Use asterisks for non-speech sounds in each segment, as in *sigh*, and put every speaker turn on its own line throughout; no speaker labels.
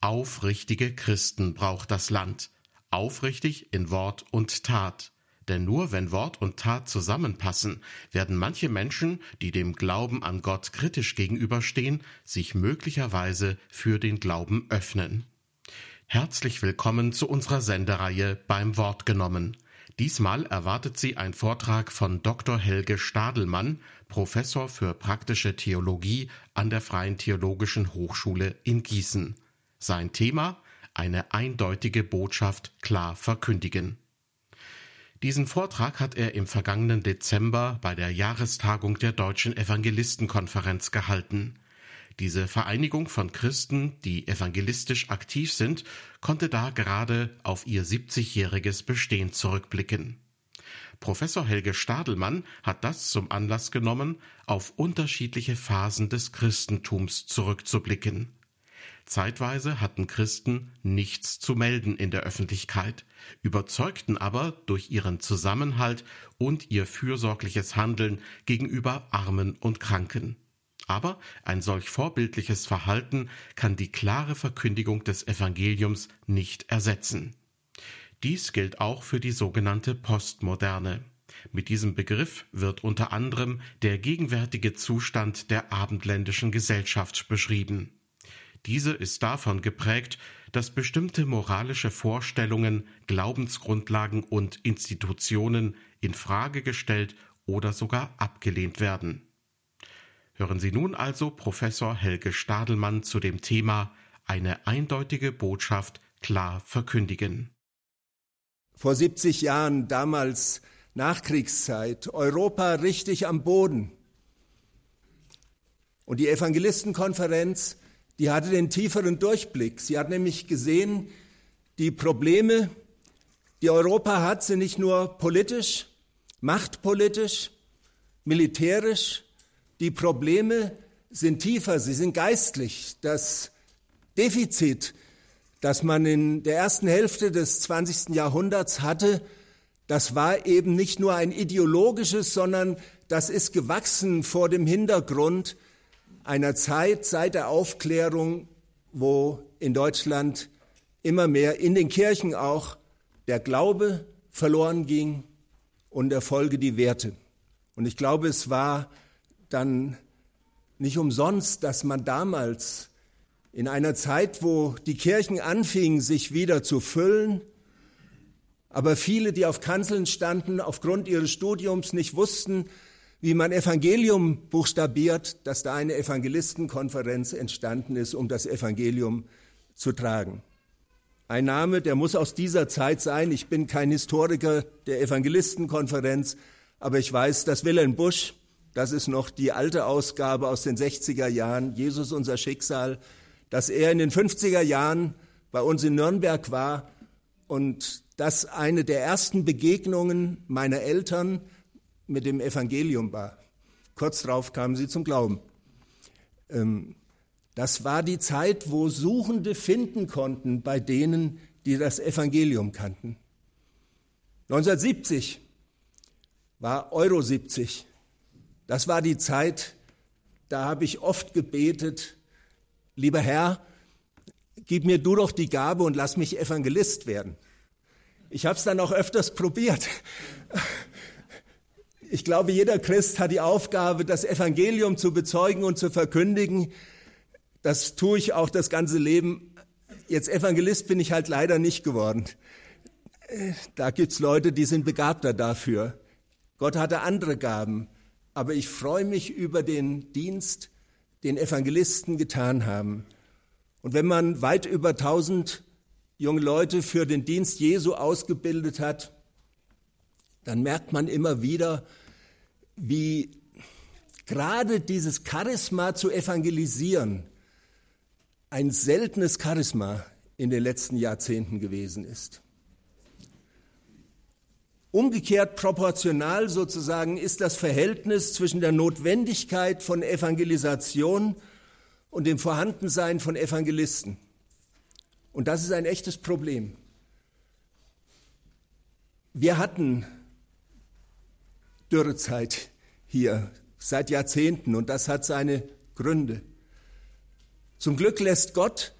Aufrichtige Christen braucht das Land, aufrichtig in Wort und Tat. Denn nur wenn Wort und Tat zusammenpassen, werden manche Menschen, die dem Glauben an Gott kritisch gegenüberstehen, sich möglicherweise für den Glauben öffnen. Herzlich willkommen zu unserer Sendereihe beim Wort genommen. Diesmal erwartet Sie ein Vortrag von Dr. Helge Stadelmann, Professor für praktische Theologie an der Freien Theologischen Hochschule in Gießen. Sein Thema eine eindeutige Botschaft klar verkündigen. Diesen Vortrag hat er im vergangenen Dezember bei der Jahrestagung der Deutschen Evangelistenkonferenz gehalten. Diese Vereinigung von Christen, die evangelistisch aktiv sind, konnte da gerade auf ihr 70-jähriges Bestehen zurückblicken. Professor Helge Stadelmann hat das zum Anlass genommen, auf unterschiedliche Phasen des Christentums zurückzublicken. Zeitweise hatten Christen nichts zu melden in der Öffentlichkeit, überzeugten aber durch ihren Zusammenhalt und ihr fürsorgliches Handeln gegenüber Armen und Kranken. Aber ein solch vorbildliches Verhalten kann die klare Verkündigung des Evangeliums nicht ersetzen. Dies gilt auch für die sogenannte Postmoderne. Mit diesem Begriff wird unter anderem der gegenwärtige Zustand der abendländischen Gesellschaft beschrieben. Diese ist davon geprägt, dass bestimmte moralische Vorstellungen, Glaubensgrundlagen und Institutionen in Frage gestellt oder sogar abgelehnt werden. Hören Sie nun also Professor Helge Stadelmann zu dem Thema Eine eindeutige Botschaft klar verkündigen.
Vor 70 Jahren, damals Nachkriegszeit, Europa richtig am Boden. Und die Evangelistenkonferenz die hatte den tieferen Durchblick. Sie hat nämlich gesehen, die Probleme, die Europa hat, sind nicht nur politisch, machtpolitisch, militärisch. Die Probleme sind tiefer, sie sind geistlich. Das Defizit, das man in der ersten Hälfte des 20. Jahrhunderts hatte, das war eben nicht nur ein ideologisches, sondern das ist gewachsen vor dem Hintergrund einer Zeit seit der Aufklärung, wo in Deutschland immer mehr in den Kirchen auch der Glaube verloren ging und der Folge die Werte. Und ich glaube, es war dann nicht umsonst, dass man damals in einer Zeit, wo die Kirchen anfingen, sich wieder zu füllen, aber viele, die auf Kanzeln standen, aufgrund ihres Studiums nicht wussten, wie man Evangelium buchstabiert, dass da eine Evangelistenkonferenz entstanden ist, um das Evangelium zu tragen. Ein Name, der muss aus dieser Zeit sein. Ich bin kein Historiker der Evangelistenkonferenz, aber ich weiß, dass Wilhelm Busch, das ist noch die alte Ausgabe aus den 60er Jahren, Jesus unser Schicksal, dass er in den 50er Jahren bei uns in Nürnberg war und das eine der ersten Begegnungen meiner Eltern mit dem Evangelium war. Kurz darauf kamen sie zum Glauben. Ähm, das war die Zeit, wo Suchende finden konnten bei denen, die das Evangelium kannten. 1970 war Euro 70. Das war die Zeit, da habe ich oft gebetet, lieber Herr, gib mir du doch die Gabe und lass mich Evangelist werden. Ich habe es dann auch öfters probiert. Ich glaube, jeder Christ hat die Aufgabe, das Evangelium zu bezeugen und zu verkündigen. Das tue ich auch das ganze Leben. Jetzt Evangelist bin ich halt leider nicht geworden. Da gibt's Leute, die sind begabter dafür. Gott hatte andere Gaben. Aber ich freue mich über den Dienst, den Evangelisten getan haben. Und wenn man weit über tausend junge Leute für den Dienst Jesu ausgebildet hat, dann merkt man immer wieder, wie gerade dieses Charisma zu evangelisieren ein seltenes Charisma in den letzten Jahrzehnten gewesen ist. Umgekehrt proportional sozusagen ist das Verhältnis zwischen der Notwendigkeit von Evangelisation und dem Vorhandensein von Evangelisten. Und das ist ein echtes Problem. Wir hatten Dürrezeit hier seit Jahrzehnten und das hat seine Gründe. Zum Glück lässt Gott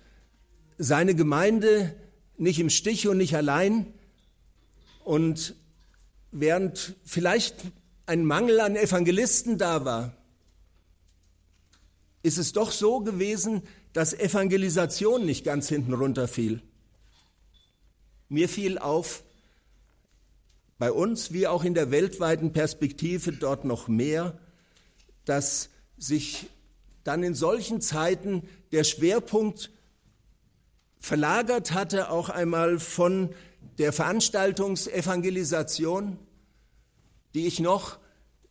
seine Gemeinde nicht im Stich und nicht allein. Und während vielleicht ein Mangel an Evangelisten da war, ist es doch so gewesen, dass Evangelisation nicht ganz hinten runterfiel. Mir fiel auf, bei uns wie auch in der weltweiten Perspektive dort noch mehr, dass sich dann in solchen Zeiten der Schwerpunkt verlagert hatte, auch einmal von der Veranstaltungsevangelisation, die ich noch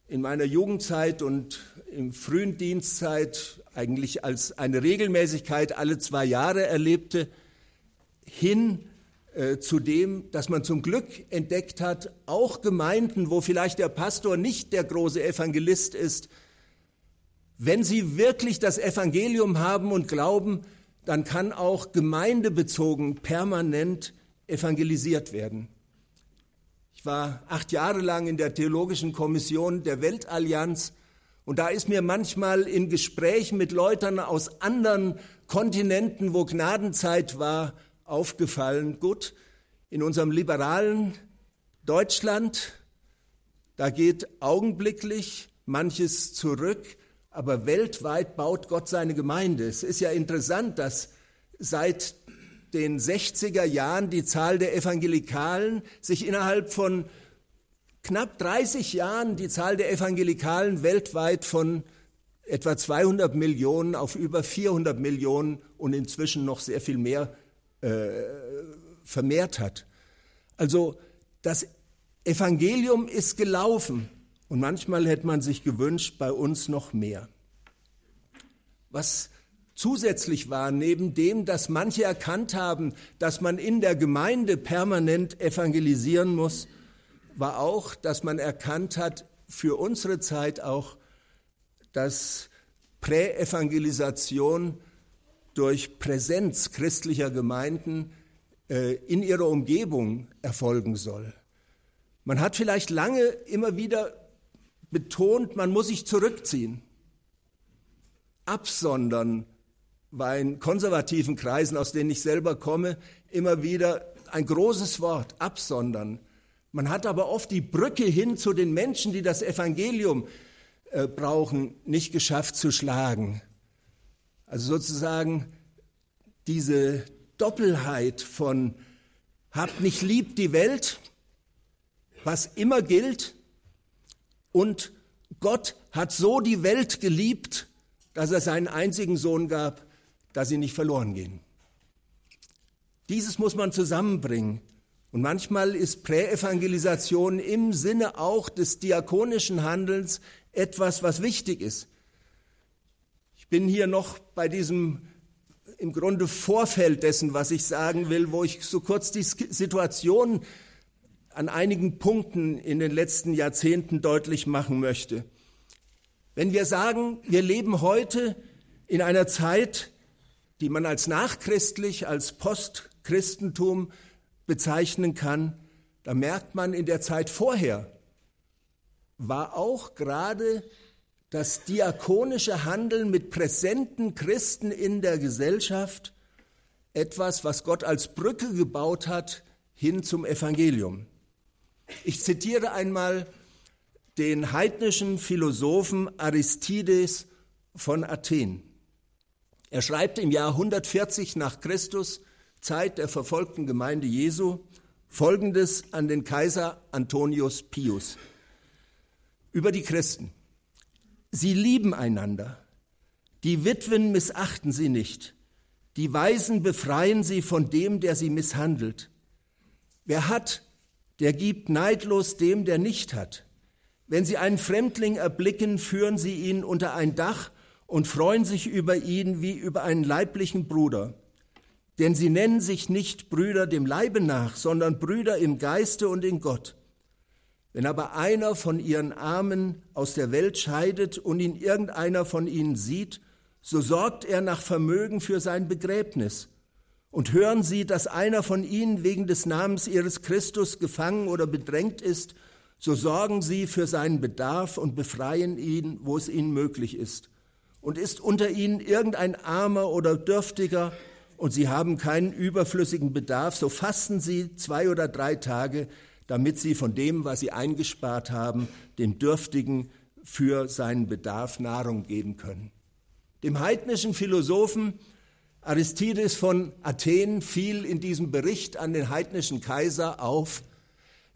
in meiner Jugendzeit und im frühen Dienstzeit eigentlich als eine Regelmäßigkeit alle zwei Jahre erlebte, hin äh, zu dem, dass man zum Glück entdeckt hat, auch Gemeinden, wo vielleicht der Pastor nicht der große Evangelist ist, wenn sie wirklich das Evangelium haben und glauben, dann kann auch gemeindebezogen permanent evangelisiert werden. Ich war acht Jahre lang in der Theologischen Kommission der Weltallianz und da ist mir manchmal in Gesprächen mit Leuten aus anderen Kontinenten, wo Gnadenzeit war, aufgefallen, gut, in unserem liberalen Deutschland, da geht augenblicklich manches zurück, aber weltweit baut Gott seine Gemeinde. Es ist ja interessant, dass seit den 60er Jahren die Zahl der Evangelikalen sich innerhalb von knapp 30 Jahren die Zahl der Evangelikalen weltweit von etwa 200 Millionen auf über 400 Millionen und inzwischen noch sehr viel mehr äh, vermehrt hat. Also das Evangelium ist gelaufen. Und manchmal hätte man sich gewünscht, bei uns noch mehr. Was zusätzlich war, neben dem, dass manche erkannt haben, dass man in der Gemeinde permanent evangelisieren muss, war auch, dass man erkannt hat, für unsere Zeit auch, dass Präevangelisation durch Präsenz christlicher Gemeinden äh, in ihrer Umgebung erfolgen soll. Man hat vielleicht lange immer wieder betont, man muss sich zurückziehen. Absondern war in konservativen Kreisen, aus denen ich selber komme, immer wieder ein großes Wort, absondern. Man hat aber oft die Brücke hin zu den Menschen, die das Evangelium äh, brauchen, nicht geschafft zu schlagen. Also sozusagen diese Doppelheit von habt nicht lieb die Welt, was immer gilt, und Gott hat so die Welt geliebt, dass er seinen einzigen Sohn gab, dass sie nicht verloren gehen. Dieses muss man zusammenbringen. Und manchmal ist Präevangelisation im Sinne auch des diakonischen Handelns etwas, was wichtig ist. Ich bin hier noch bei diesem im Grunde Vorfeld dessen, was ich sagen will, wo ich so kurz die Situation an einigen Punkten in den letzten Jahrzehnten deutlich machen möchte. Wenn wir sagen, wir leben heute in einer Zeit, die man als nachchristlich, als Postchristentum bezeichnen kann, da merkt man in der Zeit vorher war auch gerade das diakonische Handeln mit präsenten Christen in der Gesellschaft etwas, was Gott als Brücke gebaut hat hin zum Evangelium. Ich zitiere einmal den heidnischen Philosophen Aristides von Athen. Er schreibt im Jahr 140 nach Christus, Zeit der verfolgten Gemeinde Jesu, Folgendes an den Kaiser Antonius Pius über die Christen. Sie lieben einander. Die Witwen missachten sie nicht. Die Weisen befreien sie von dem, der sie misshandelt. Wer hat, der gibt neidlos dem, der nicht hat. Wenn sie einen Fremdling erblicken, führen sie ihn unter ein Dach und freuen sich über ihn wie über einen leiblichen Bruder. Denn sie nennen sich nicht Brüder dem Leibe nach, sondern Brüder im Geiste und in Gott. Wenn aber einer von ihren Armen aus der Welt scheidet und ihn irgendeiner von ihnen sieht, so sorgt er nach Vermögen für sein Begräbnis. Und hören Sie, dass einer von ihnen wegen des Namens Ihres Christus gefangen oder bedrängt ist, so sorgen Sie für seinen Bedarf und befreien ihn, wo es Ihnen möglich ist. Und ist unter Ihnen irgendein Armer oder Dürftiger und sie haben keinen überflüssigen Bedarf, so fasten sie zwei oder drei Tage, damit sie von dem, was sie eingespart haben, dem Dürftigen für seinen Bedarf Nahrung geben können. Dem heidnischen Philosophen Aristides von Athen fiel in diesem Bericht an den heidnischen Kaiser auf,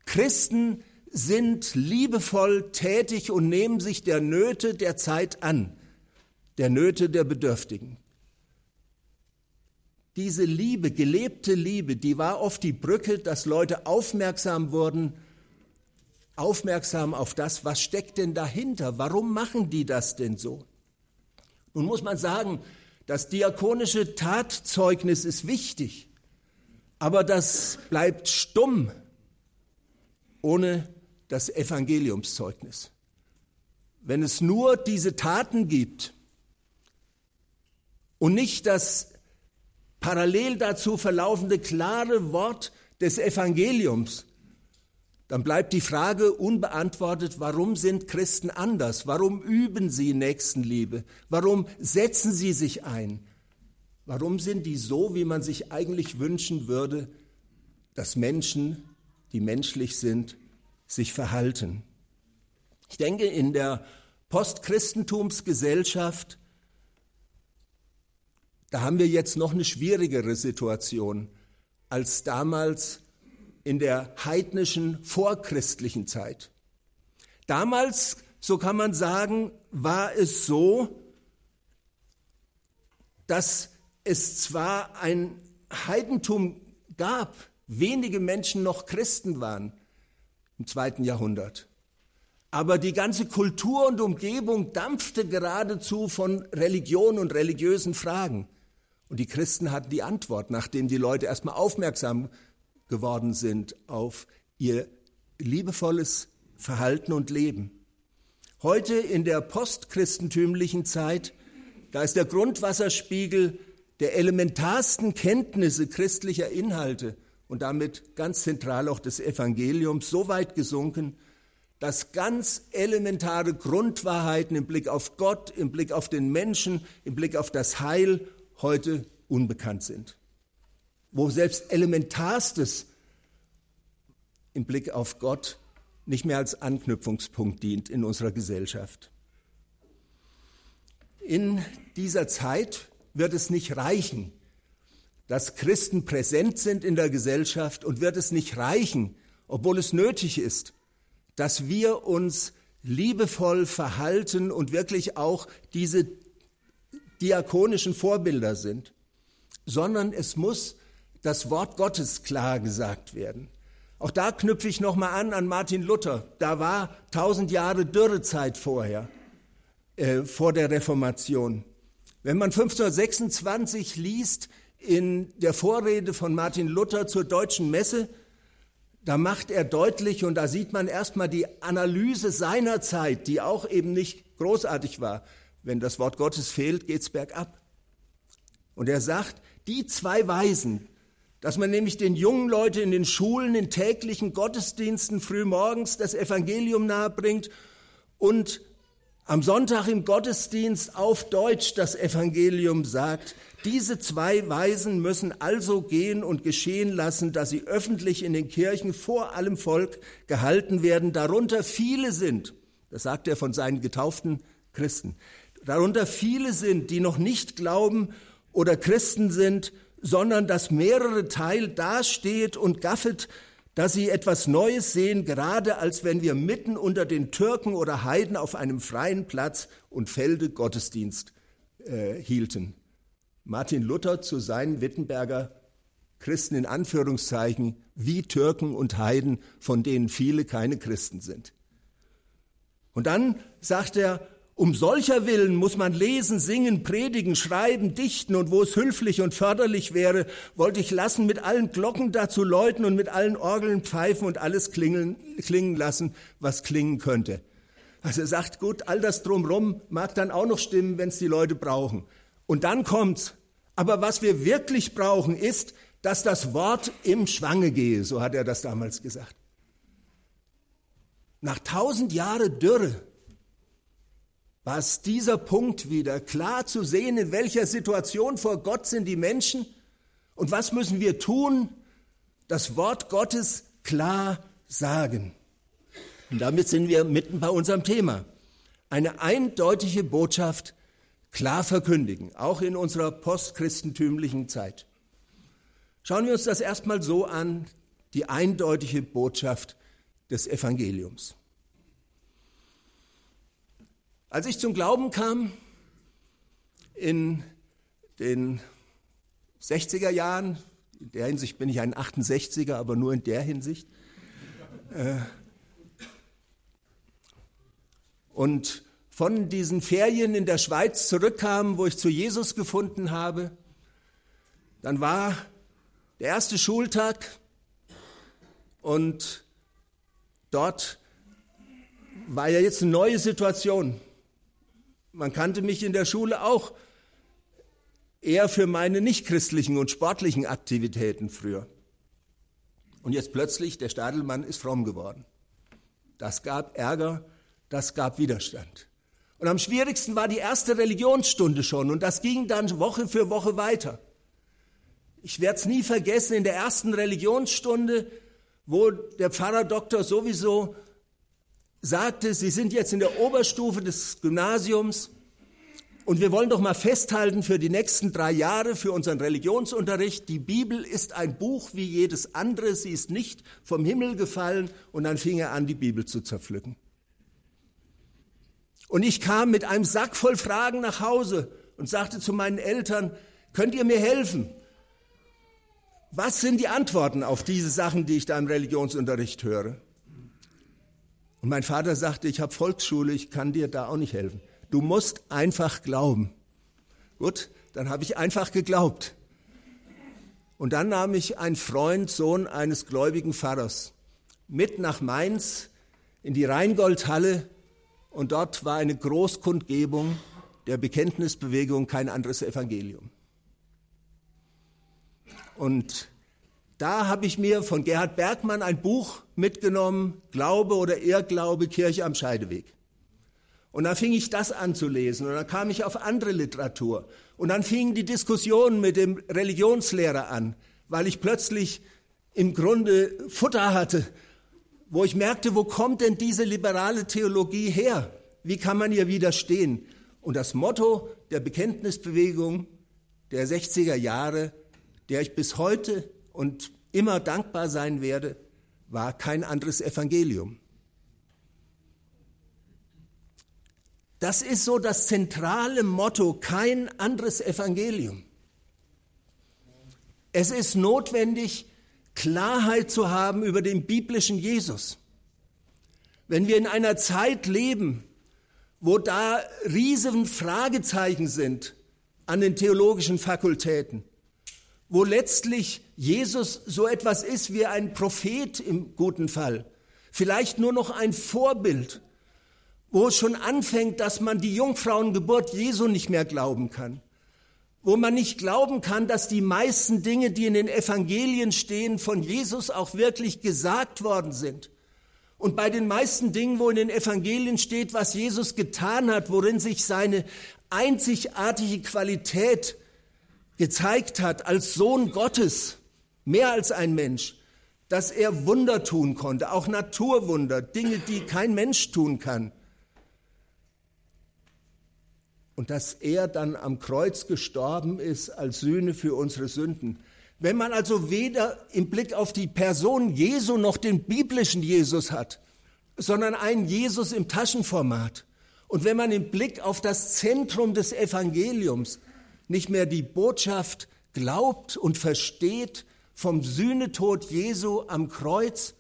Christen sind liebevoll tätig und nehmen sich der Nöte der Zeit an, der Nöte der Bedürftigen. Diese Liebe, gelebte Liebe, die war oft die Brücke, dass Leute aufmerksam wurden, aufmerksam auf das, was steckt denn dahinter, warum machen die das denn so? Nun muss man sagen, das diakonische Tatzeugnis ist wichtig, aber das bleibt stumm ohne das Evangeliumszeugnis. Wenn es nur diese Taten gibt und nicht das parallel dazu verlaufende klare Wort des Evangeliums, dann bleibt die Frage unbeantwortet, warum sind Christen anders? Warum üben sie Nächstenliebe? Warum setzen sie sich ein? Warum sind die so, wie man sich eigentlich wünschen würde, dass Menschen, die menschlich sind, sich verhalten? Ich denke, in der Postchristentumsgesellschaft, da haben wir jetzt noch eine schwierigere Situation als damals in der heidnischen vorchristlichen Zeit. Damals, so kann man sagen, war es so, dass es zwar ein Heidentum gab, wenige Menschen noch Christen waren im zweiten Jahrhundert, aber die ganze Kultur und Umgebung dampfte geradezu von Religion und religiösen Fragen. Und die Christen hatten die Antwort, nachdem die Leute erstmal aufmerksam geworden sind auf ihr liebevolles Verhalten und Leben. Heute in der postchristentümlichen Zeit, da ist der Grundwasserspiegel der elementarsten Kenntnisse christlicher Inhalte und damit ganz zentral auch des Evangeliums so weit gesunken, dass ganz elementare Grundwahrheiten im Blick auf Gott, im Blick auf den Menschen, im Blick auf das Heil heute unbekannt sind wo selbst Elementarstes im Blick auf Gott nicht mehr als Anknüpfungspunkt dient in unserer Gesellschaft. In dieser Zeit wird es nicht reichen, dass Christen präsent sind in der Gesellschaft und wird es nicht reichen, obwohl es nötig ist, dass wir uns liebevoll verhalten und wirklich auch diese diakonischen Vorbilder sind, sondern es muss das Wort Gottes klar gesagt werden. Auch da knüpfe ich nochmal an an Martin Luther. Da war tausend Jahre Dürrezeit vorher, äh, vor der Reformation. Wenn man 1526 liest in der Vorrede von Martin Luther zur deutschen Messe, da macht er deutlich und da sieht man erstmal die Analyse seiner Zeit, die auch eben nicht großartig war. Wenn das Wort Gottes fehlt, geht's bergab. Und er sagt, die zwei Weisen, dass man nämlich den jungen Leuten in den Schulen, in täglichen Gottesdiensten frühmorgens das Evangelium nahebringt und am Sonntag im Gottesdienst auf Deutsch das Evangelium sagt. Diese zwei Weisen müssen also gehen und geschehen lassen, dass sie öffentlich in den Kirchen vor allem Volk gehalten werden, darunter viele sind, das sagt er von seinen getauften Christen, darunter viele sind, die noch nicht glauben oder Christen sind, sondern dass mehrere Teil dasteht und gaffelt, dass sie etwas Neues sehen, gerade als wenn wir mitten unter den Türken oder Heiden auf einem freien Platz und Felde Gottesdienst äh, hielten. Martin Luther zu seinen Wittenberger Christen in Anführungszeichen wie Türken und Heiden, von denen viele keine Christen sind. Und dann sagt er, um solcher Willen muss man lesen, singen, predigen, schreiben, dichten und wo es höflich und förderlich wäre, wollte ich lassen, mit allen Glocken dazu läuten und mit allen Orgeln pfeifen und alles klingeln, klingen lassen, was klingen könnte. Also er sagt, gut, all das drumrum mag dann auch noch stimmen, wenn es die Leute brauchen. Und dann kommt's. Aber was wir wirklich brauchen, ist, dass das Wort im Schwange gehe, so hat er das damals gesagt. Nach tausend Jahren Dürre war es dieser Punkt wieder, klar zu sehen, in welcher Situation vor Gott sind die Menschen Und was müssen wir tun? Das Wort Gottes klar sagen. Und damit sind wir mitten bei unserem Thema. Eine eindeutige Botschaft klar verkündigen, auch in unserer postchristentümlichen Zeit. Schauen wir uns das erstmal so an, die eindeutige Botschaft des Evangeliums. Als ich zum Glauben kam, in den 60er Jahren, in der Hinsicht bin ich ein 68er, aber nur in der Hinsicht, äh, und von diesen Ferien in der Schweiz zurückkam, wo ich zu Jesus gefunden habe, dann war der erste Schultag und dort war ja jetzt eine neue Situation. Man kannte mich in der Schule auch eher für meine nichtchristlichen und sportlichen Aktivitäten früher. Und jetzt plötzlich, der Stadelmann ist fromm geworden. Das gab Ärger, das gab Widerstand. Und am schwierigsten war die erste Religionsstunde schon und das ging dann Woche für Woche weiter. Ich werde es nie vergessen, in der ersten Religionsstunde, wo der Pfarrer Doktor sowieso sagte, Sie sind jetzt in der Oberstufe des Gymnasiums und wir wollen doch mal festhalten für die nächsten drei Jahre, für unseren Religionsunterricht, die Bibel ist ein Buch wie jedes andere, sie ist nicht vom Himmel gefallen und dann fing er an, die Bibel zu zerpflücken. Und ich kam mit einem Sack voll Fragen nach Hause und sagte zu meinen Eltern, könnt ihr mir helfen? Was sind die Antworten auf diese Sachen, die ich da im Religionsunterricht höre? Und mein Vater sagte, ich habe Volksschule, ich kann dir da auch nicht helfen. Du musst einfach glauben. Gut, dann habe ich einfach geglaubt. Und dann nahm ich einen Freund, Sohn eines gläubigen Pfarrers, mit nach Mainz in die Rheingoldhalle und dort war eine Großkundgebung der Bekenntnisbewegung kein anderes Evangelium. Und da habe ich mir von Gerhard Bergmann ein Buch mitgenommen, Glaube oder Irrglaube, Kirche am Scheideweg. Und dann fing ich das an zu lesen und dann kam ich auf andere Literatur. Und dann fingen die Diskussionen mit dem Religionslehrer an, weil ich plötzlich im Grunde Futter hatte, wo ich merkte, wo kommt denn diese liberale Theologie her? Wie kann man ihr widerstehen? Und das Motto der Bekenntnisbewegung der 60er Jahre, der ich bis heute und immer dankbar sein werde, war kein anderes Evangelium. Das ist so das zentrale Motto, kein anderes Evangelium. Es ist notwendig, Klarheit zu haben über den biblischen Jesus. Wenn wir in einer Zeit leben, wo da riesen Fragezeichen sind an den theologischen Fakultäten, wo letztlich Jesus so etwas ist wie ein Prophet im guten Fall, vielleicht nur noch ein Vorbild, wo es schon anfängt, dass man die Jungfrauengeburt Jesu nicht mehr glauben kann, wo man nicht glauben kann, dass die meisten Dinge, die in den Evangelien stehen, von Jesus auch wirklich gesagt worden sind. Und bei den meisten Dingen, wo in den Evangelien steht, was Jesus getan hat, worin sich seine einzigartige Qualität gezeigt hat als Sohn Gottes, mehr als ein Mensch, dass er Wunder tun konnte, auch Naturwunder, Dinge, die kein Mensch tun kann. Und dass er dann am Kreuz gestorben ist als Sühne für unsere Sünden. Wenn man also weder im Blick auf die Person Jesu noch den biblischen Jesus hat, sondern einen Jesus im Taschenformat, und wenn man im Blick auf das Zentrum des Evangeliums nicht mehr die Botschaft glaubt und versteht vom Sühnetod Jesu am Kreuz,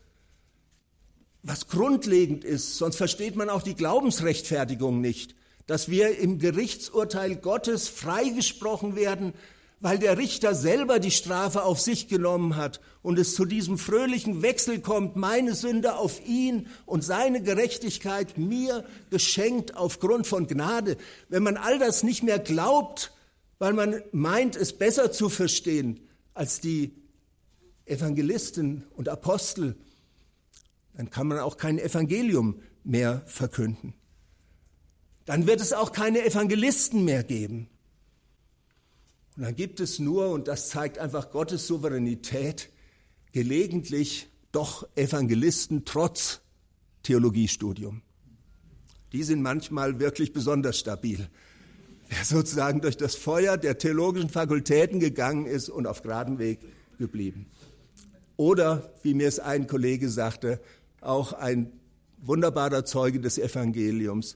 was grundlegend ist, sonst versteht man auch die Glaubensrechtfertigung nicht, dass wir im Gerichtsurteil Gottes freigesprochen werden, weil der Richter selber die Strafe auf sich genommen hat und es zu diesem fröhlichen Wechsel kommt, meine Sünde auf ihn und seine Gerechtigkeit mir geschenkt aufgrund von Gnade. Wenn man all das nicht mehr glaubt, weil man meint, es besser zu verstehen als die Evangelisten und Apostel, dann kann man auch kein Evangelium mehr verkünden. Dann wird es auch keine Evangelisten mehr geben. Und dann gibt es nur, und das zeigt einfach Gottes Souveränität, gelegentlich doch Evangelisten trotz Theologiestudium. Die sind manchmal wirklich besonders stabil. Wer sozusagen durch das Feuer der theologischen Fakultäten gegangen ist und auf geradem Weg geblieben. Oder, wie mir es ein Kollege sagte, auch ein wunderbarer Zeuge des Evangeliums.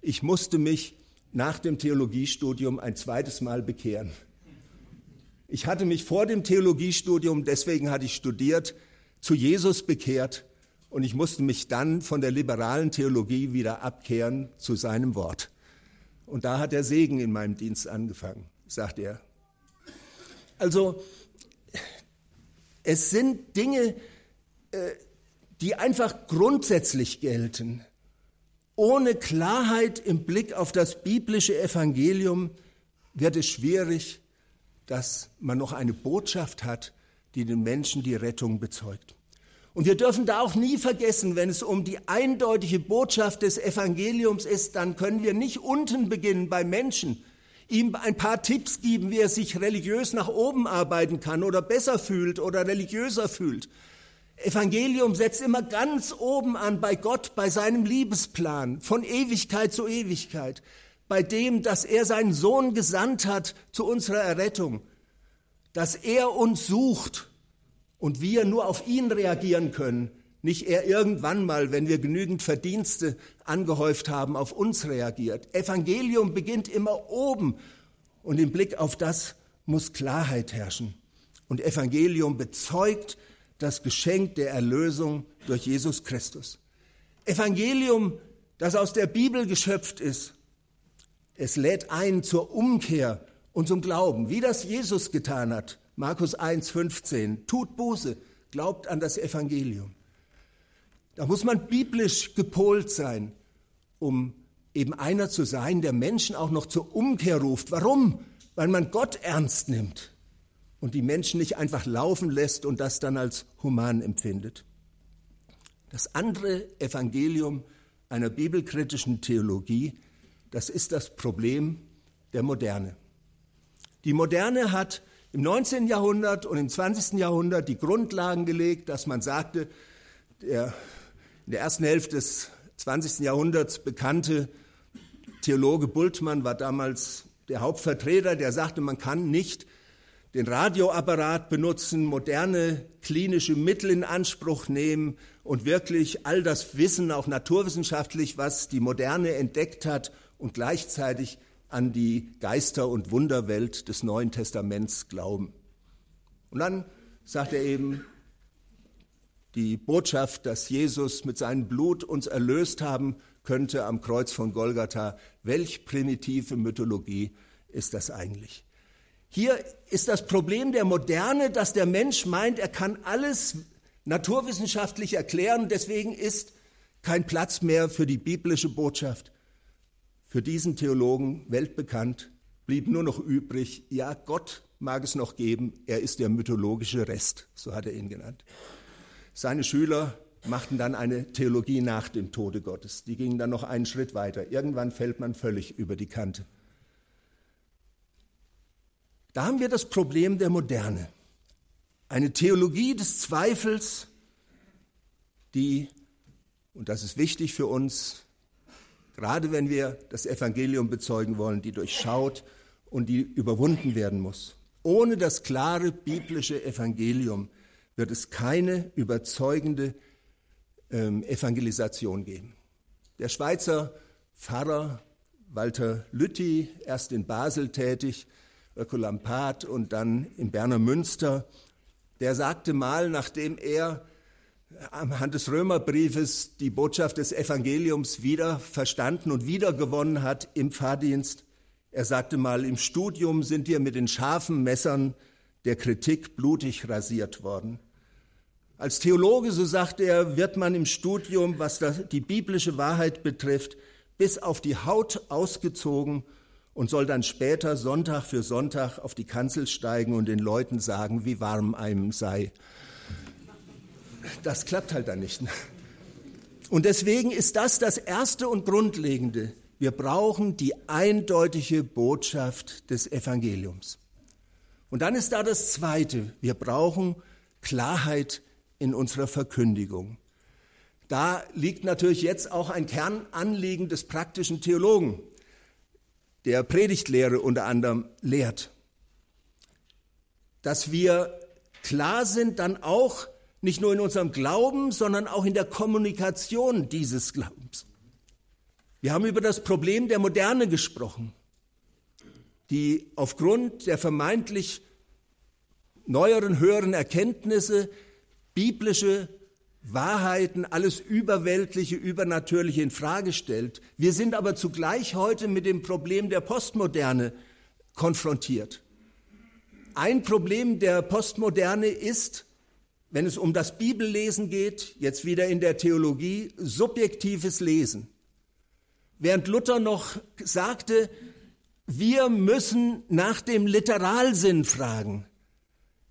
Ich musste mich nach dem Theologiestudium ein zweites Mal bekehren. Ich hatte mich vor dem Theologiestudium, deswegen hatte ich studiert, zu Jesus bekehrt und ich musste mich dann von der liberalen Theologie wieder abkehren zu seinem Wort. Und da hat der Segen in meinem Dienst angefangen, sagt er. Also es sind Dinge, äh, die einfach grundsätzlich gelten. Ohne Klarheit im Blick auf das biblische Evangelium wird es schwierig, dass man noch eine Botschaft hat, die den Menschen die Rettung bezeugt. Und wir dürfen da auch nie vergessen, wenn es um die eindeutige Botschaft des Evangeliums ist, dann können wir nicht unten beginnen bei Menschen, ihm ein paar Tipps geben, wie er sich religiös nach oben arbeiten kann oder besser fühlt oder religiöser fühlt. Evangelium setzt immer ganz oben an bei Gott, bei seinem Liebesplan, von Ewigkeit zu Ewigkeit, bei dem, dass er seinen Sohn gesandt hat zu unserer Errettung, dass er uns sucht und wir nur auf ihn reagieren können, nicht er irgendwann mal, wenn wir genügend Verdienste angehäuft haben, auf uns reagiert. Evangelium beginnt immer oben und im Blick auf das muss Klarheit herrschen. Und Evangelium bezeugt das Geschenk der Erlösung durch Jesus Christus. Evangelium, das aus der Bibel geschöpft ist, es lädt ein zur Umkehr und zum Glauben, wie das Jesus getan hat. Markus 1, 15. Tut Buße, glaubt an das Evangelium. Da muss man biblisch gepolt sein, um eben einer zu sein, der Menschen auch noch zur Umkehr ruft. Warum? Weil man Gott ernst nimmt und die Menschen nicht einfach laufen lässt und das dann als human empfindet. Das andere Evangelium einer bibelkritischen Theologie, das ist das Problem der Moderne. Die Moderne hat im 19. Jahrhundert und im 20. Jahrhundert die Grundlagen gelegt, dass man sagte, der in der ersten Hälfte des 20. Jahrhunderts bekannte Theologe Bultmann war damals der Hauptvertreter, der sagte, man kann nicht den Radioapparat benutzen, moderne klinische Mittel in Anspruch nehmen und wirklich all das Wissen, auch naturwissenschaftlich, was die Moderne entdeckt hat und gleichzeitig an die Geister- und Wunderwelt des Neuen Testaments glauben. Und dann sagt er eben, die Botschaft, dass Jesus mit seinem Blut uns erlöst haben könnte am Kreuz von Golgatha, welch primitive Mythologie ist das eigentlich? Hier ist das Problem der Moderne, dass der Mensch meint, er kann alles naturwissenschaftlich erklären, deswegen ist kein Platz mehr für die biblische Botschaft. Für diesen Theologen weltbekannt blieb nur noch übrig, ja, Gott mag es noch geben, er ist der mythologische Rest, so hat er ihn genannt. Seine Schüler machten dann eine Theologie nach dem Tode Gottes. Die gingen dann noch einen Schritt weiter. Irgendwann fällt man völlig über die Kante. Da haben wir das Problem der Moderne. Eine Theologie des Zweifels, die, und das ist wichtig für uns, gerade wenn wir das Evangelium bezeugen wollen, die durchschaut und die überwunden werden muss. Ohne das klare biblische Evangelium wird es keine überzeugende ähm, Evangelisation geben. Der Schweizer Pfarrer Walter Lütti, erst in Basel tätig, Ökolampat und dann im Berner Münster, der sagte mal, nachdem er am Hand des Römerbriefes die Botschaft des Evangeliums wieder verstanden und wiedergewonnen hat im Pfarrdienst. Er sagte mal, im Studium sind wir mit den scharfen Messern der Kritik blutig rasiert worden. Als Theologe, so sagte er, wird man im Studium, was die biblische Wahrheit betrifft, bis auf die Haut ausgezogen und soll dann später Sonntag für Sonntag auf die Kanzel steigen und den Leuten sagen, wie warm einem sei das klappt halt dann nicht. Und deswegen ist das das Erste und Grundlegende. Wir brauchen die eindeutige Botschaft des Evangeliums. Und dann ist da das Zweite. Wir brauchen Klarheit in unserer Verkündigung. Da liegt natürlich jetzt auch ein Kernanliegen des praktischen Theologen, der Predigtlehre unter anderem lehrt. Dass wir klar sind dann auch nicht nur in unserem Glauben, sondern auch in der Kommunikation dieses Glaubens. Wir haben über das Problem der Moderne gesprochen, die aufgrund der vermeintlich neueren, höheren Erkenntnisse biblische Wahrheiten, alles Überweltliche, Übernatürliche in Frage stellt. Wir sind aber zugleich heute mit dem Problem der Postmoderne konfrontiert. Ein Problem der Postmoderne ist, wenn es um das Bibellesen geht, jetzt wieder in der Theologie, subjektives Lesen. Während Luther noch sagte, wir müssen nach dem Literalsinn fragen.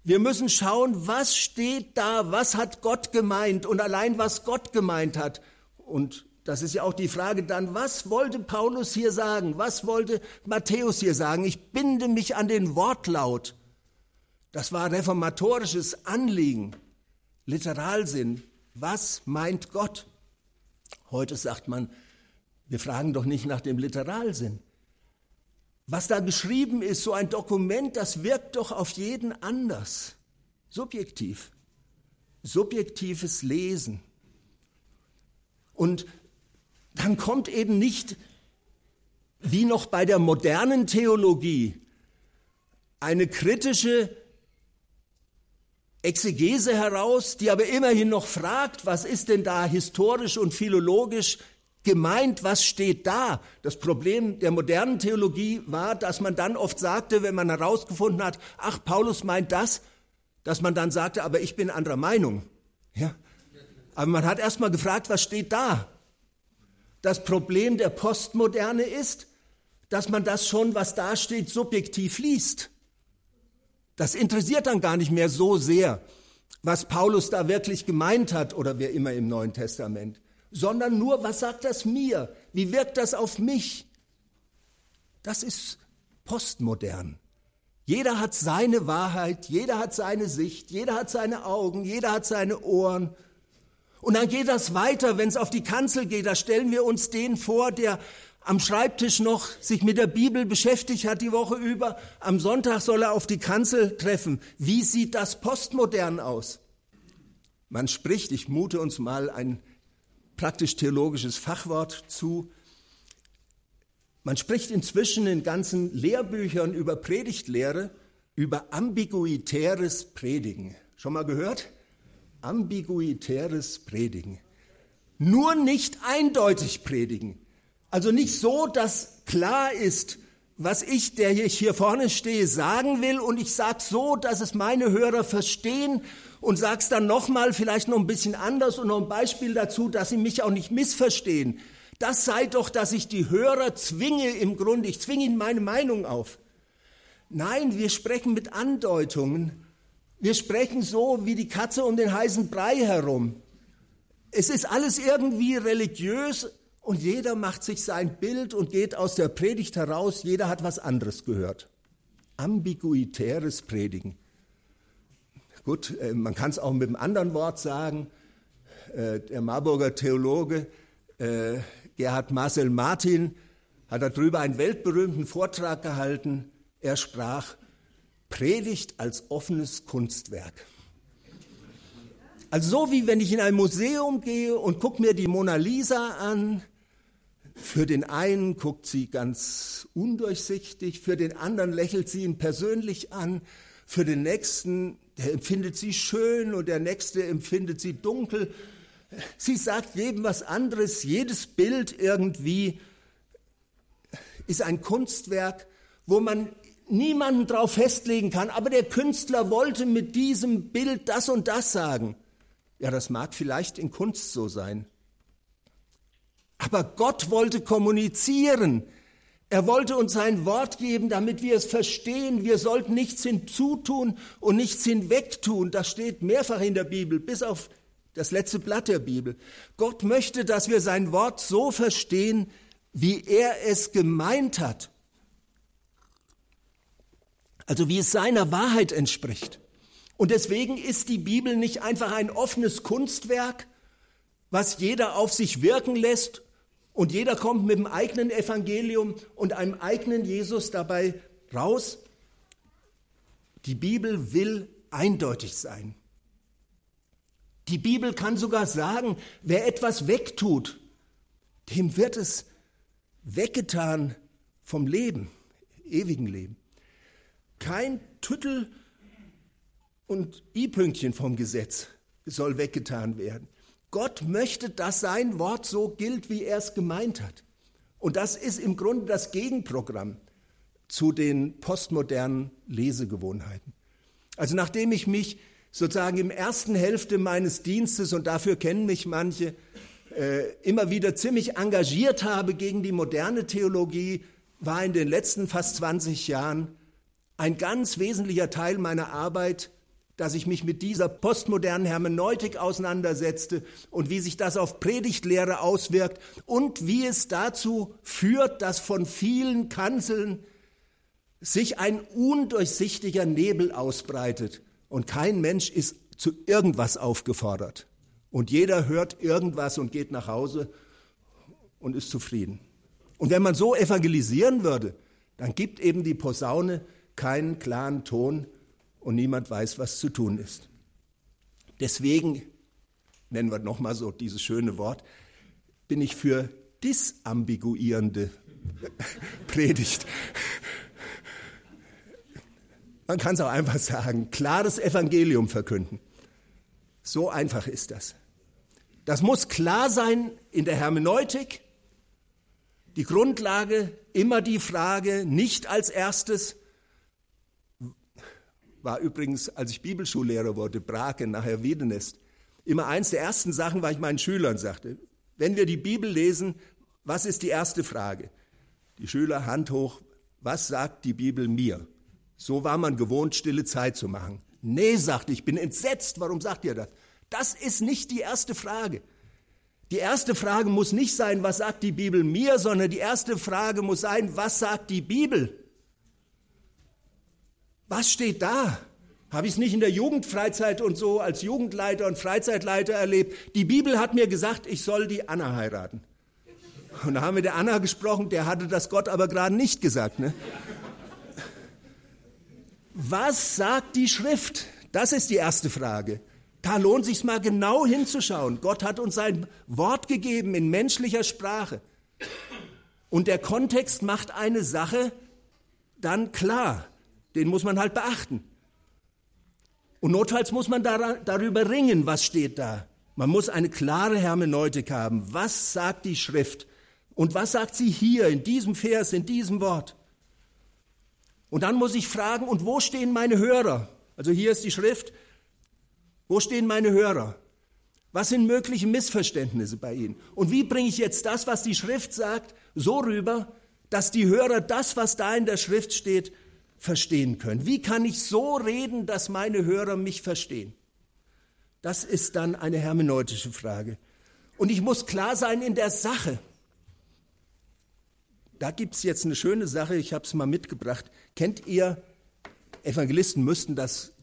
Wir müssen schauen, was steht da, was hat Gott gemeint und allein was Gott gemeint hat. Und das ist ja auch die Frage dann, was wollte Paulus hier sagen? Was wollte Matthäus hier sagen? Ich binde mich an den Wortlaut. Das war reformatorisches Anliegen, Literalsinn. Was meint Gott? Heute sagt man, wir fragen doch nicht nach dem Literalsinn. Was da geschrieben ist, so ein Dokument, das wirkt doch auf jeden anders. Subjektiv. Subjektives Lesen. Und dann kommt eben nicht, wie noch bei der modernen Theologie, eine kritische Exegese heraus, die aber immerhin noch fragt, was ist denn da historisch und philologisch gemeint, was steht da? Das Problem der modernen Theologie war, dass man dann oft sagte, wenn man herausgefunden hat, ach, Paulus meint das, dass man dann sagte, aber ich bin anderer Meinung. Ja? Aber man hat erst mal gefragt, was steht da? Das Problem der Postmoderne ist, dass man das schon, was da steht, subjektiv liest. Das interessiert dann gar nicht mehr so sehr, was Paulus da wirklich gemeint hat oder wer immer im Neuen Testament sondern nur, was sagt das mir? Wie wirkt das auf mich? Das ist postmodern. Jeder hat seine Wahrheit, jeder hat seine Sicht, jeder hat seine Augen, jeder hat seine Ohren. Und dann geht das weiter, wenn es auf die Kanzel geht, da stellen wir uns den vor, der am Schreibtisch noch sich mit der Bibel beschäftigt hat die Woche über. Am Sonntag soll er auf die Kanzel treffen. Wie sieht das postmodern aus? Man spricht, ich mute uns mal ein praktisch-theologisches Fachwort zu. Man spricht inzwischen in ganzen Lehrbüchern über Predigtlehre, über ambiguitäres Predigen. Schon mal gehört? Ambiguitäres Predigen. Nur nicht eindeutig predigen. Also nicht so, dass klar ist, was ich, der hier vorne stehe, sagen will und ich sage so, dass es meine Hörer verstehen und sag's dann nochmal, vielleicht noch ein bisschen anders und noch ein Beispiel dazu, dass sie mich auch nicht missverstehen. Das sei doch, dass ich die Hörer zwinge im Grunde, ich zwinge ihnen meine Meinung auf. Nein, wir sprechen mit Andeutungen. Wir sprechen so wie die Katze um den heißen Brei herum. Es ist alles irgendwie religiös und jeder macht sich sein Bild und geht aus der Predigt heraus. Jeder hat was anderes gehört. Ambiguitäres Predigen. Gut, äh, man kann es auch mit einem anderen Wort sagen. Äh, der Marburger Theologe äh, Gerhard Marcel Martin hat darüber einen weltberühmten Vortrag gehalten. Er sprach, Predigt als offenes Kunstwerk. Also so wie wenn ich in ein Museum gehe und gucke mir die Mona Lisa an. Für den einen guckt sie ganz undurchsichtig, für den anderen lächelt sie ihn persönlich an, für den nächsten der empfindet sie schön und der nächste empfindet sie dunkel. Sie sagt jedem was anderes. Jedes Bild irgendwie ist ein Kunstwerk, wo man niemanden drauf festlegen kann. Aber der Künstler wollte mit diesem Bild das und das sagen. Ja, das mag vielleicht in Kunst so sein. Aber Gott wollte kommunizieren. Er wollte uns sein Wort geben, damit wir es verstehen. Wir sollten nichts hinzutun und nichts hinwegtun. Das steht mehrfach in der Bibel, bis auf das letzte Blatt der Bibel. Gott möchte, dass wir sein Wort so verstehen, wie er es gemeint hat. also wie es seiner Wahrheit entspricht. Und deswegen ist die Bibel nicht einfach ein offenes Kunstwerk, was jeder auf sich wirken lässt und jeder kommt mit dem eigenen Evangelium und einem eigenen Jesus dabei raus. Die Bibel will eindeutig sein. Die Bibel kann sogar sagen, wer etwas wegtut, dem wird es weggetan vom Leben, ewigen Leben. Kein Tüttel und I-Pünktchen vom Gesetz soll weggetan werden. Gott möchte, dass sein Wort so gilt, wie er es gemeint hat. Und das ist im Grunde das Gegenprogramm zu den postmodernen Lesegewohnheiten. Also nachdem ich mich sozusagen im ersten Hälfte meines Dienstes, und dafür kennen mich manche, äh, immer wieder ziemlich engagiert habe gegen die moderne Theologie, war in den letzten fast 20 Jahren ein ganz wesentlicher Teil meiner Arbeit dass ich mich mit dieser postmodernen Hermeneutik auseinandersetzte und wie sich das auf Predigtlehre auswirkt und wie es dazu führt, dass von vielen Kanzeln sich ein undurchsichtiger Nebel ausbreitet und kein Mensch ist zu irgendwas aufgefordert. Und jeder hört irgendwas und geht nach Hause und ist zufrieden. Und wenn man so evangelisieren würde, dann gibt eben die Posaune keinen klaren Ton und niemand weiß, was zu tun ist. Deswegen, nennen wir nochmal so dieses schöne Wort, bin ich für disambiguierende *laughs* Predigt. Man kann es auch einfach sagen, klares Evangelium verkünden. So einfach ist das. Das muss klar sein in der Hermeneutik. Die Grundlage immer die Frage, nicht als erstes, war übrigens, als ich Bibelschullehrer wurde, Brake, nachher Wiedenest, immer eins der ersten Sachen, weil ich meinen Schülern sagte, wenn wir die Bibel lesen, was ist die erste Frage? Die Schüler Hand hoch, was sagt die Bibel mir? So war man gewohnt, stille Zeit zu machen. Nee, sagte ich, ich bin entsetzt, warum sagt ihr das? Das ist nicht die erste Frage. Die erste Frage muss nicht sein, was sagt die Bibel mir, sondern die erste Frage muss sein, was sagt die Bibel? Was steht da? Habe ich es nicht in der Jugendfreizeit und so als Jugendleiter und Freizeitleiter erlebt? Die Bibel hat mir gesagt, ich soll die Anna heiraten. Und da haben wir der Anna gesprochen, der hatte das Gott aber gerade nicht gesagt. Ne? Was sagt die Schrift? Das ist die erste Frage. Da lohnt sich mal genau hinzuschauen. Gott hat uns sein Wort gegeben in menschlicher Sprache. Und der Kontext macht eine Sache dann klar. Den muss man halt beachten. Und notfalls muss man darüber ringen, was steht da. Man muss eine klare Hermeneutik haben. Was sagt die Schrift? Und was sagt sie hier in diesem Vers, in diesem Wort? Und dann muss ich fragen, und wo stehen meine Hörer? Also hier ist die Schrift. Wo stehen meine Hörer? Was sind mögliche Missverständnisse bei ihnen? Und wie bringe ich jetzt das, was die Schrift sagt, so rüber, dass die Hörer das, was da in der Schrift steht, verstehen können? Wie kann ich so reden, dass meine Hörer mich verstehen? Das ist dann eine hermeneutische Frage. Und ich muss klar sein in der Sache. Da gibt es jetzt eine schöne Sache, ich habe es mal mitgebracht. Kennt ihr, Evangelisten müssten das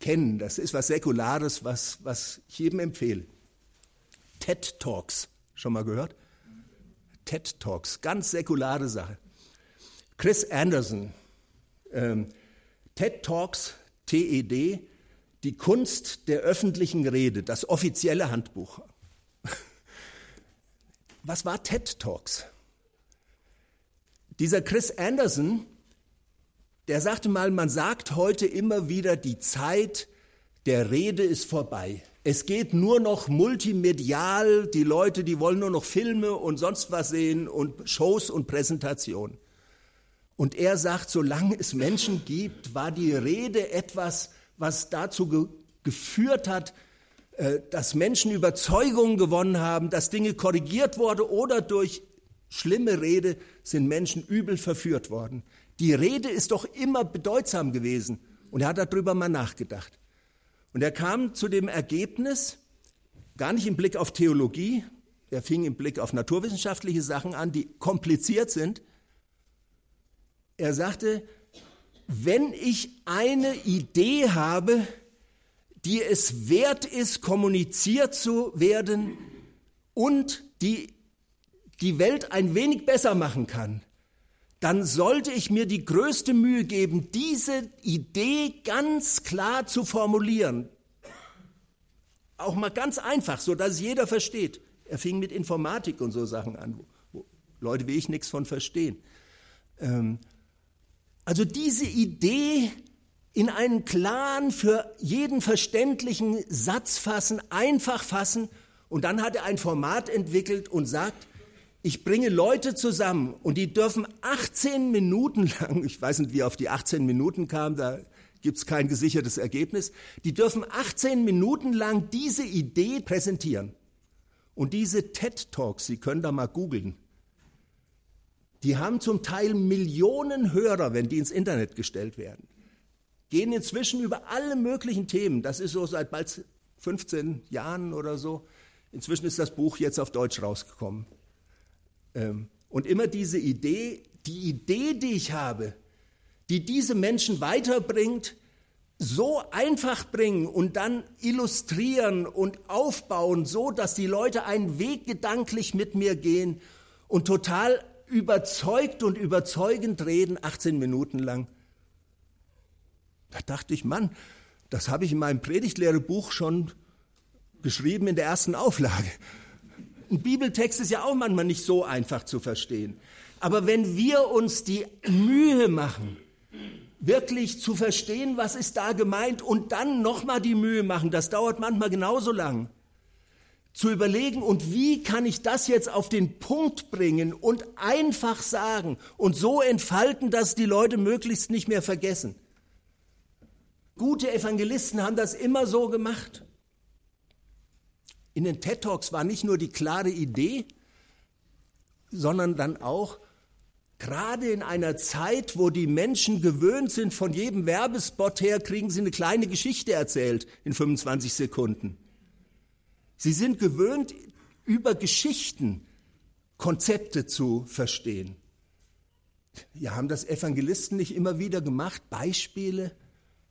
kennen, das ist was Säkulares, was, was ich jedem empfehle. TED Talks, schon mal gehört? TED Talks, ganz säkulare Sache. Chris Anderson, ähm, TED Talks, TED, die Kunst der öffentlichen Rede, das offizielle Handbuch. *laughs* Was war TED Talks? Dieser Chris Anderson, der sagte mal, man sagt heute immer wieder, die Zeit der Rede ist vorbei. Es geht nur noch multimedial, die Leute, die wollen nur noch Filme und sonst was sehen und Shows und Präsentationen. Und er sagt, solange es Menschen gibt, war die Rede etwas, was dazu ge geführt hat, äh, dass Menschen Überzeugungen gewonnen haben, dass Dinge korrigiert wurden oder durch schlimme Rede sind Menschen übel verführt worden. Die Rede ist doch immer bedeutsam gewesen. Und er hat darüber mal nachgedacht. Und er kam zu dem Ergebnis, gar nicht im Blick auf Theologie, er fing im Blick auf naturwissenschaftliche Sachen an, die kompliziert sind, er sagte, wenn ich eine Idee habe, die es wert ist, kommuniziert zu werden und die die Welt ein wenig besser machen kann, dann sollte ich mir die größte Mühe geben, diese Idee ganz klar zu formulieren. Auch mal ganz einfach, so dass jeder versteht. Er fing mit Informatik und so Sachen an, wo Leute wie ich nichts von verstehen. Ähm, also diese Idee in einen klaren, für jeden verständlichen Satz fassen, einfach fassen. Und dann hat er ein Format entwickelt und sagt, ich bringe Leute zusammen und die dürfen 18 Minuten *laughs* lang, ich weiß nicht, wie auf die 18 Minuten kam, da gibt es kein gesichertes Ergebnis, die dürfen 18 Minuten lang diese Idee präsentieren. Und diese TED Talks, Sie können da mal googeln, die haben zum Teil Millionen Hörer, wenn die ins Internet gestellt werden. Gehen inzwischen über alle möglichen Themen. Das ist so seit bald 15 Jahren oder so. Inzwischen ist das Buch jetzt auf Deutsch rausgekommen. Ähm, und immer diese Idee, die Idee, die ich habe, die diese Menschen weiterbringt, so einfach bringen und dann illustrieren und aufbauen, so dass die Leute einen Weg gedanklich mit mir gehen und total überzeugt und überzeugend reden, 18 Minuten lang. Da dachte ich, Mann, das habe ich in meinem Predigtlehrebuch schon geschrieben in der ersten Auflage. Ein Bibeltext ist ja auch manchmal nicht so einfach zu verstehen. Aber wenn wir uns die Mühe machen, wirklich zu verstehen, was ist da gemeint und dann nochmal die Mühe machen, das dauert manchmal genauso lang, zu überlegen, und wie kann ich das jetzt auf den Punkt bringen und einfach sagen und so entfalten, dass die Leute möglichst nicht mehr vergessen. Gute Evangelisten haben das immer so gemacht. In den TED Talks war nicht nur die klare Idee, sondern dann auch, gerade in einer Zeit, wo die Menschen gewöhnt sind, von jedem Werbespot her kriegen sie eine kleine Geschichte erzählt in 25 Sekunden. Sie sind gewöhnt, über Geschichten Konzepte zu verstehen. Ja, haben das Evangelisten nicht immer wieder gemacht? Beispiele?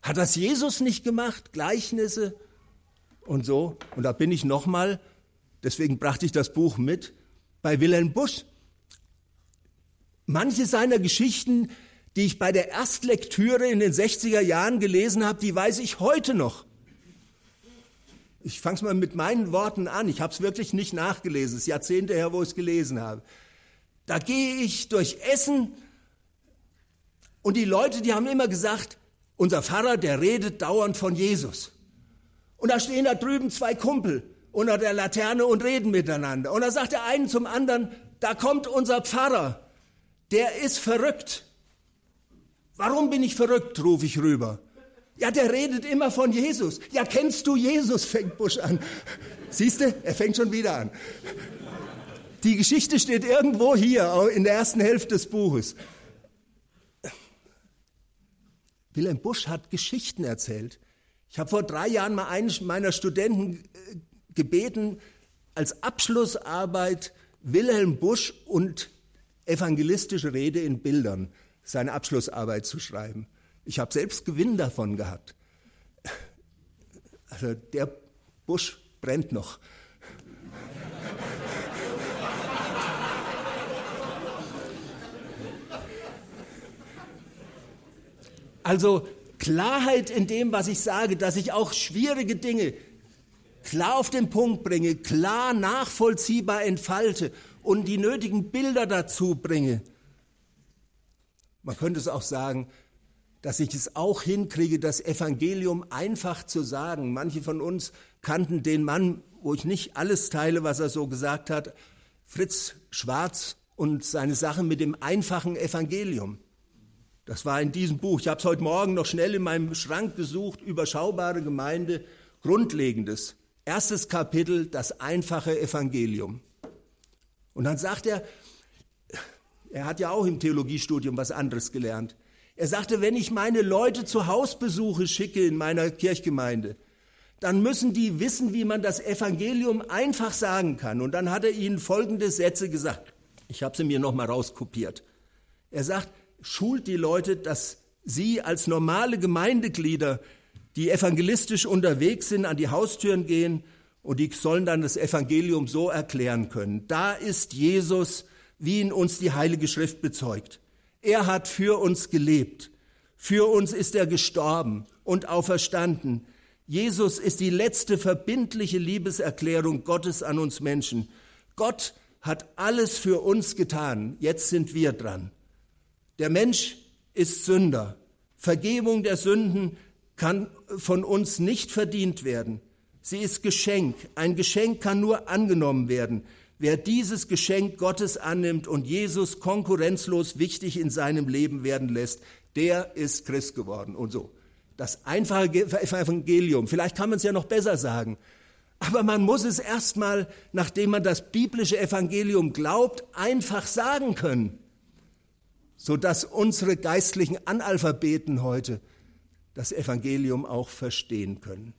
Hat das Jesus nicht gemacht? Gleichnisse und so? Und da bin ich nochmal, deswegen brachte ich das Buch mit, bei Wilhelm Busch. Manche seiner Geschichten, die ich bei der Erstlektüre in den 60er Jahren gelesen habe, die weiß ich heute noch. Ich fange es mal mit meinen Worten an. Ich habe es wirklich nicht nachgelesen. Es ist Jahrzehnte her, wo ich es gelesen habe. Da gehe ich durch Essen und die Leute, die haben immer gesagt, unser Pfarrer, der redet dauernd von Jesus. Und da stehen da drüben zwei Kumpel unter der Laterne und reden miteinander. Und da sagt der eine zum anderen, da kommt unser Pfarrer, der ist verrückt. Warum bin ich verrückt, rufe ich rüber. Ja, der redet immer von Jesus. Ja, kennst du Jesus? fängt Busch an. Siehst du, er fängt schon wieder an. Die Geschichte steht irgendwo hier in der ersten Hälfte des Buches. Wilhelm Busch hat Geschichten erzählt. Ich habe vor drei Jahren mal einen meiner Studenten äh, gebeten, als Abschlussarbeit Wilhelm Busch und evangelistische Rede in Bildern seine Abschlussarbeit zu schreiben. Ich habe selbst Gewinn davon gehabt. Also der Busch brennt noch. Also Klarheit in dem, was ich sage, dass ich auch schwierige Dinge klar auf den Punkt bringe, klar nachvollziehbar entfalte und die nötigen Bilder dazu bringe. Man könnte es auch sagen, dass ich es auch hinkriege, das Evangelium einfach zu sagen. Manche von uns kannten den Mann, wo ich nicht alles teile, was er so gesagt hat, Fritz Schwarz und seine Sachen mit dem einfachen Evangelium. Das war in diesem Buch. Ich habe es heute Morgen noch schnell in meinem Schrank gesucht. Überschaubare Gemeinde, Grundlegendes. Erstes Kapitel, das einfache Evangelium. Und dann sagt er, er hat ja auch im Theologiestudium was anderes gelernt. Er sagte, wenn ich meine Leute zu Hausbesuche schicke in meiner Kirchgemeinde, dann müssen die wissen, wie man das Evangelium einfach sagen kann. Und dann hat er ihnen folgende Sätze gesagt. Ich habe sie mir nochmal rauskopiert. Er sagt, schult die Leute, das Sie als normale Gemeindeglieder, die evangelistisch unterwegs sind, an die Haustüren gehen und die sollen dann das Evangelium so erklären können. Da ist Jesus, wie ihn uns die Heilige Schrift bezeugt. Er hat für uns gelebt. Für uns ist er gestorben und auferstanden. Jesus ist die letzte verbindliche Liebeserklärung Gottes an uns Menschen. Gott hat alles für uns getan. Jetzt sind wir dran. Der Mensch ist Sünder. Vergebung der Sünden kann von uns nicht verdient werden. Sie ist Geschenk. Ein Geschenk kann nur angenommen werden. Wer dieses Geschenk Gottes annimmt und Jesus konkurrenzlos wichtig in seinem Leben werden lässt, der ist Christ geworden und so. Das einfache Evangelium, vielleicht kann man es ja noch besser sagen, aber man muss es erstmal, nachdem man das biblische Evangelium glaubt, einfach sagen können, sodass unsere geistlichen Analphabeten heute das Evangelium auch verstehen können.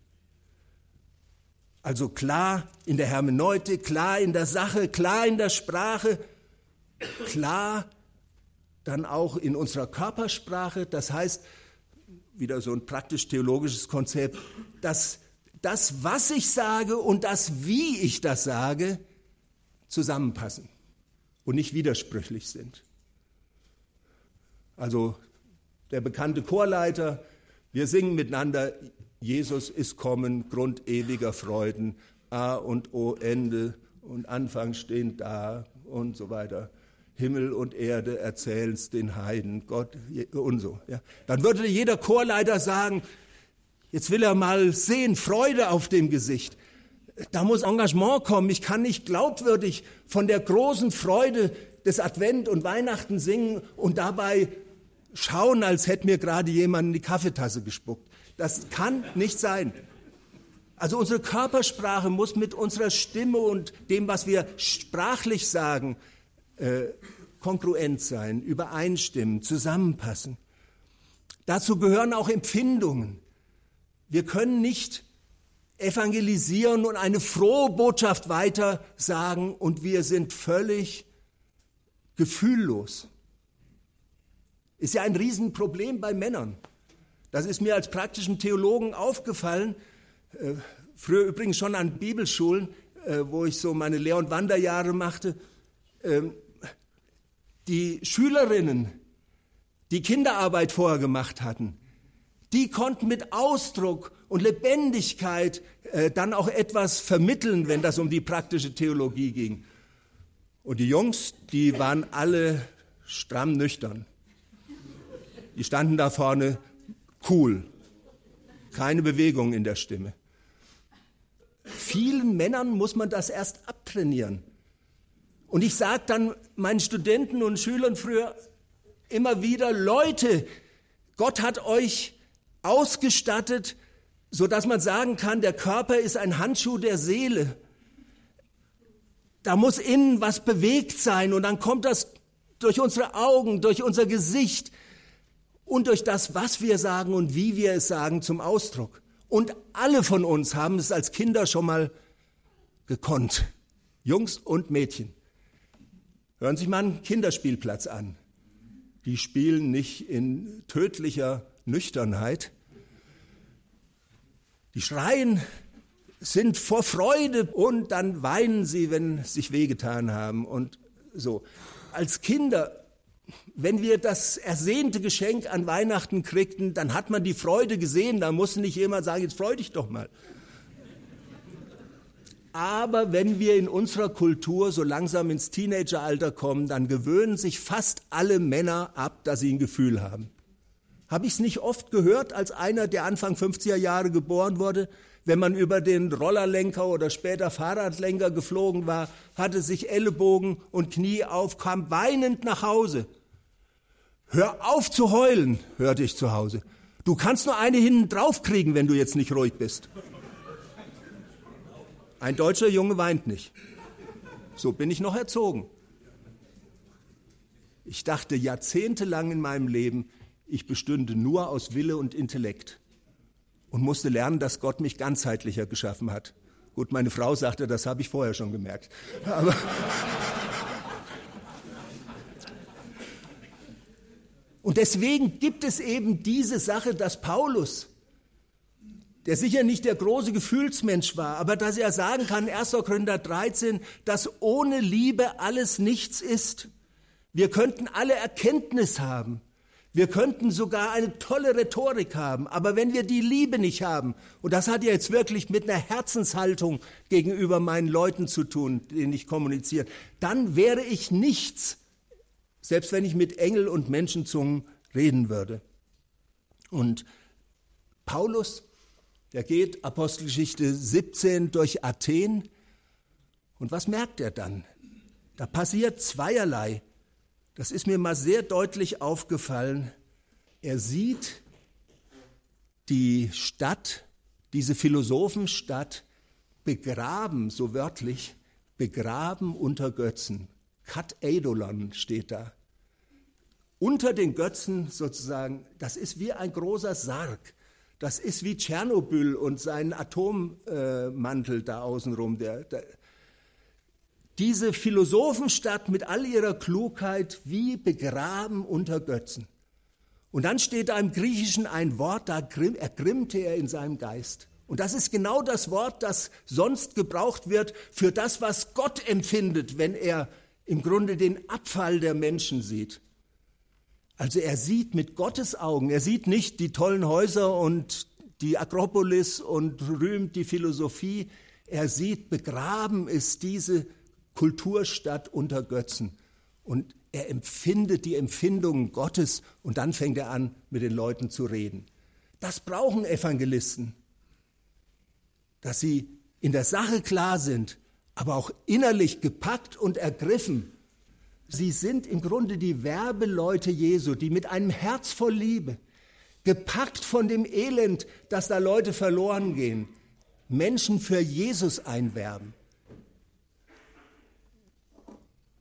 Also klar in der Hermeneutik, klar in der Sache, klar in der Sprache, klar dann auch in unserer Körpersprache. Das heißt, wieder so ein praktisch-theologisches Konzept, dass das, was ich sage und das, wie ich das sage, zusammenpassen und nicht widersprüchlich sind. Also der bekannte Chorleiter, wir singen miteinander, Jesus ist kommen, Grund ewiger Freuden, A und O Ende und Anfang stehen da und so weiter. Himmel und Erde erzählen's den Heiden, Gott und so. Ja. Dann würde jeder Chorleiter sagen, jetzt will er mal sehen, Freude auf dem Gesicht. Da muss Engagement kommen. Ich kann nicht glaubwürdig von der großen Freude des Advent und Weihnachten singen und dabei schauen, als hätte mir gerade jemand in die Kaffeetasse gespuckt. Das kann nicht sein. Also unsere Körpersprache muss mit unserer Stimme und dem, was wir sprachlich sagen, äh, kongruent sein, übereinstimmen, zusammenpassen. Dazu gehören auch Empfindungen. Wir können nicht evangelisieren und eine frohe Botschaft weiter sagen und wir sind völlig gefühllos. Ist ja ein Riesenproblem bei Männern. Das ist mir als praktischen Theologen aufgefallen. Äh, früher übrigens schon an Bibelschulen, äh, wo ich so meine Lehr- und Wanderjahre machte. Ähm, die Schülerinnen, die Kinderarbeit vorher gemacht hatten, die konnten mit Ausdruck und Lebendigkeit äh, dann auch etwas vermitteln, wenn das um die praktische Theologie ging. Und die Jungs, die waren alle stramm nüchtern. Die standen da vorne cool, keine Bewegung in der Stimme. Vielen Männern muss man das erst abtrainieren. Und ich sage dann meinen Studenten und Schülern früher immer wieder, Leute, Gott hat euch ausgestattet, so dass man sagen kann, der Körper ist ein Handschuh der Seele. Da muss innen was bewegt sein und dann kommt das durch unsere Augen, durch unser Gesicht und durch das, was wir sagen und wie wir es sagen, zum Ausdruck. Und alle von uns haben es als Kinder schon mal gekonnt. Jungs und Mädchen. Hören Sie sich mal einen Kinderspielplatz an. Die spielen nicht in tödlicher Nüchternheit. Die schreien, sind vor Freude und dann weinen sie, wenn sich wehgetan haben und so. Als Kinder, wenn wir das ersehnte Geschenk an Weihnachten kriegten, dann hat man die Freude gesehen, da musste nicht jemand sagen, jetzt freu dich doch mal. Aber wenn wir in unserer Kultur so langsam ins Teenageralter kommen, dann gewöhnen sich fast alle Männer ab, dass sie ein Gefühl haben. Habe ich es nicht oft gehört als einer, der Anfang 50er Jahre geboren wurde? Wenn man über den Rollerlenker oder später Fahrradlenker geflogen war, hatte sich Ellenbogen und Knie auf, kam weinend nach Hause. Hör auf zu heulen, hörte ich zu Hause. Du kannst nur eine hinten drauf kriegen, wenn du jetzt nicht ruhig bist. Ein deutscher Junge weint nicht. So bin ich noch erzogen. Ich dachte jahrzehntelang in meinem Leben, ich bestünde nur aus Wille und Intellekt und musste lernen, dass Gott mich ganzheitlicher geschaffen hat. Gut, meine Frau sagte, das habe ich vorher schon gemerkt. Aber *laughs* Und deswegen gibt es eben diese Sache, dass Paulus, der sicher nicht der große Gefühlsmensch war, aber dass er sagen kann, 1. Korinther 13, dass ohne Liebe alles nichts ist. Wir könnten alle Erkenntnis haben. Wir könnten sogar eine tolle Rhetorik haben, aber wenn wir die Liebe nicht haben, und das hat ja jetzt wirklich mit einer Herzenshaltung gegenüber meinen Leuten zu tun, denen ich kommuniziere, dann wäre ich nichts, selbst wenn ich mit Engel und Menschenzungen reden würde. Und Paulus, der geht Apostelgeschichte 17 durch Athen, und was merkt er dann? Da passiert zweierlei. Das ist mir mal sehr deutlich aufgefallen. Er sieht die Stadt, diese Philosophenstadt, begraben, so wörtlich, begraben unter Götzen. Kat Eidolon steht da. Unter den Götzen sozusagen, das ist wie ein großer Sarg. Das ist wie Tschernobyl und sein Atommantel da außenrum. Der, der, diese Philosophenstadt mit all ihrer Klugheit wie begraben unter Götzen. Und dann steht da im Griechischen ein Wort, da ergrimmte er in seinem Geist. Und das ist genau das Wort, das sonst gebraucht wird für das, was Gott empfindet, wenn er im Grunde den Abfall der Menschen sieht. Also er sieht mit Gottes Augen, er sieht nicht die tollen Häuser und die Akropolis und rühmt die Philosophie, er sieht, begraben ist diese Kulturstadt unter Götzen. Und er empfindet die Empfindungen Gottes und dann fängt er an, mit den Leuten zu reden. Das brauchen Evangelisten, dass sie in der Sache klar sind, aber auch innerlich gepackt und ergriffen. Sie sind im Grunde die Werbeleute Jesu, die mit einem Herz voll Liebe, gepackt von dem Elend, dass da Leute verloren gehen, Menschen für Jesus einwerben.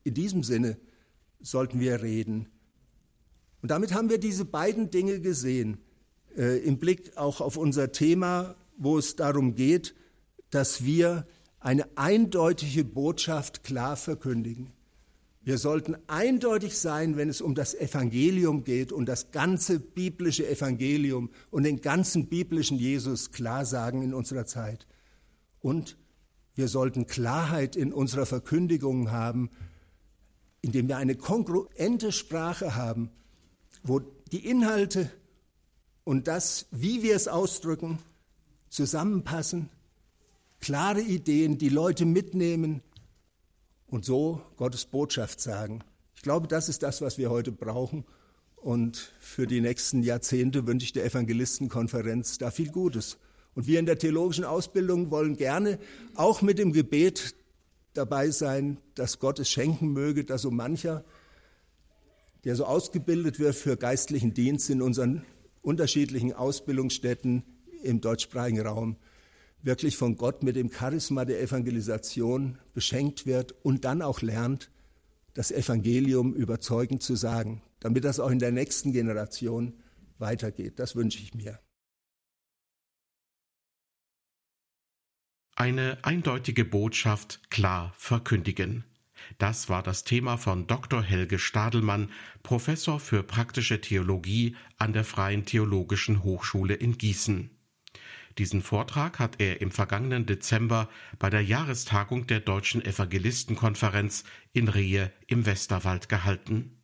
In diesem Sinne sollten wir reden. Und damit haben wir diese beiden Dinge gesehen, äh, im Blick auch auf unser Thema, wo es darum geht, dass wir eine eindeutige Botschaft klar verkündigen. Wir sollten eindeutig sein, wenn es um das Evangelium geht und das ganze biblische Evangelium und den ganzen biblischen Jesus klar sagen in unserer Zeit. Und wir sollten Klarheit in unserer Verkündigung haben, indem wir eine kongruente Sprache haben, wo die Inhalte und das, wie wir es ausdrücken, zusammenpassen, klare Ideen, die Leute mitnehmen und so Gottes Botschaft sagen. Ich glaube, das ist das, was wir heute brauchen. Und für die nächsten Jahrzehnte wünsche ich der Evangelistenkonferenz da viel Gutes. Und wir in der theologischen Ausbildung wollen gerne auch mit dem Gebet dabei sein, dass Gott es schenken möge, dass so mancher, der so ausgebildet wird für geistlichen Dienst in unseren unterschiedlichen Ausbildungsstätten im deutschsprachigen Raum, wirklich von Gott mit dem Charisma der Evangelisation beschenkt wird und dann auch lernt, das Evangelium überzeugend zu sagen, damit das auch in der nächsten Generation weitergeht. Das wünsche ich mir.
Eine eindeutige Botschaft klar verkündigen. Das war das Thema von Dr. Helge Stadelmann, Professor für praktische Theologie an der Freien Theologischen Hochschule in Gießen. Diesen Vortrag hat er im vergangenen Dezember bei der Jahrestagung der Deutschen Evangelistenkonferenz in Rehe im Westerwald gehalten.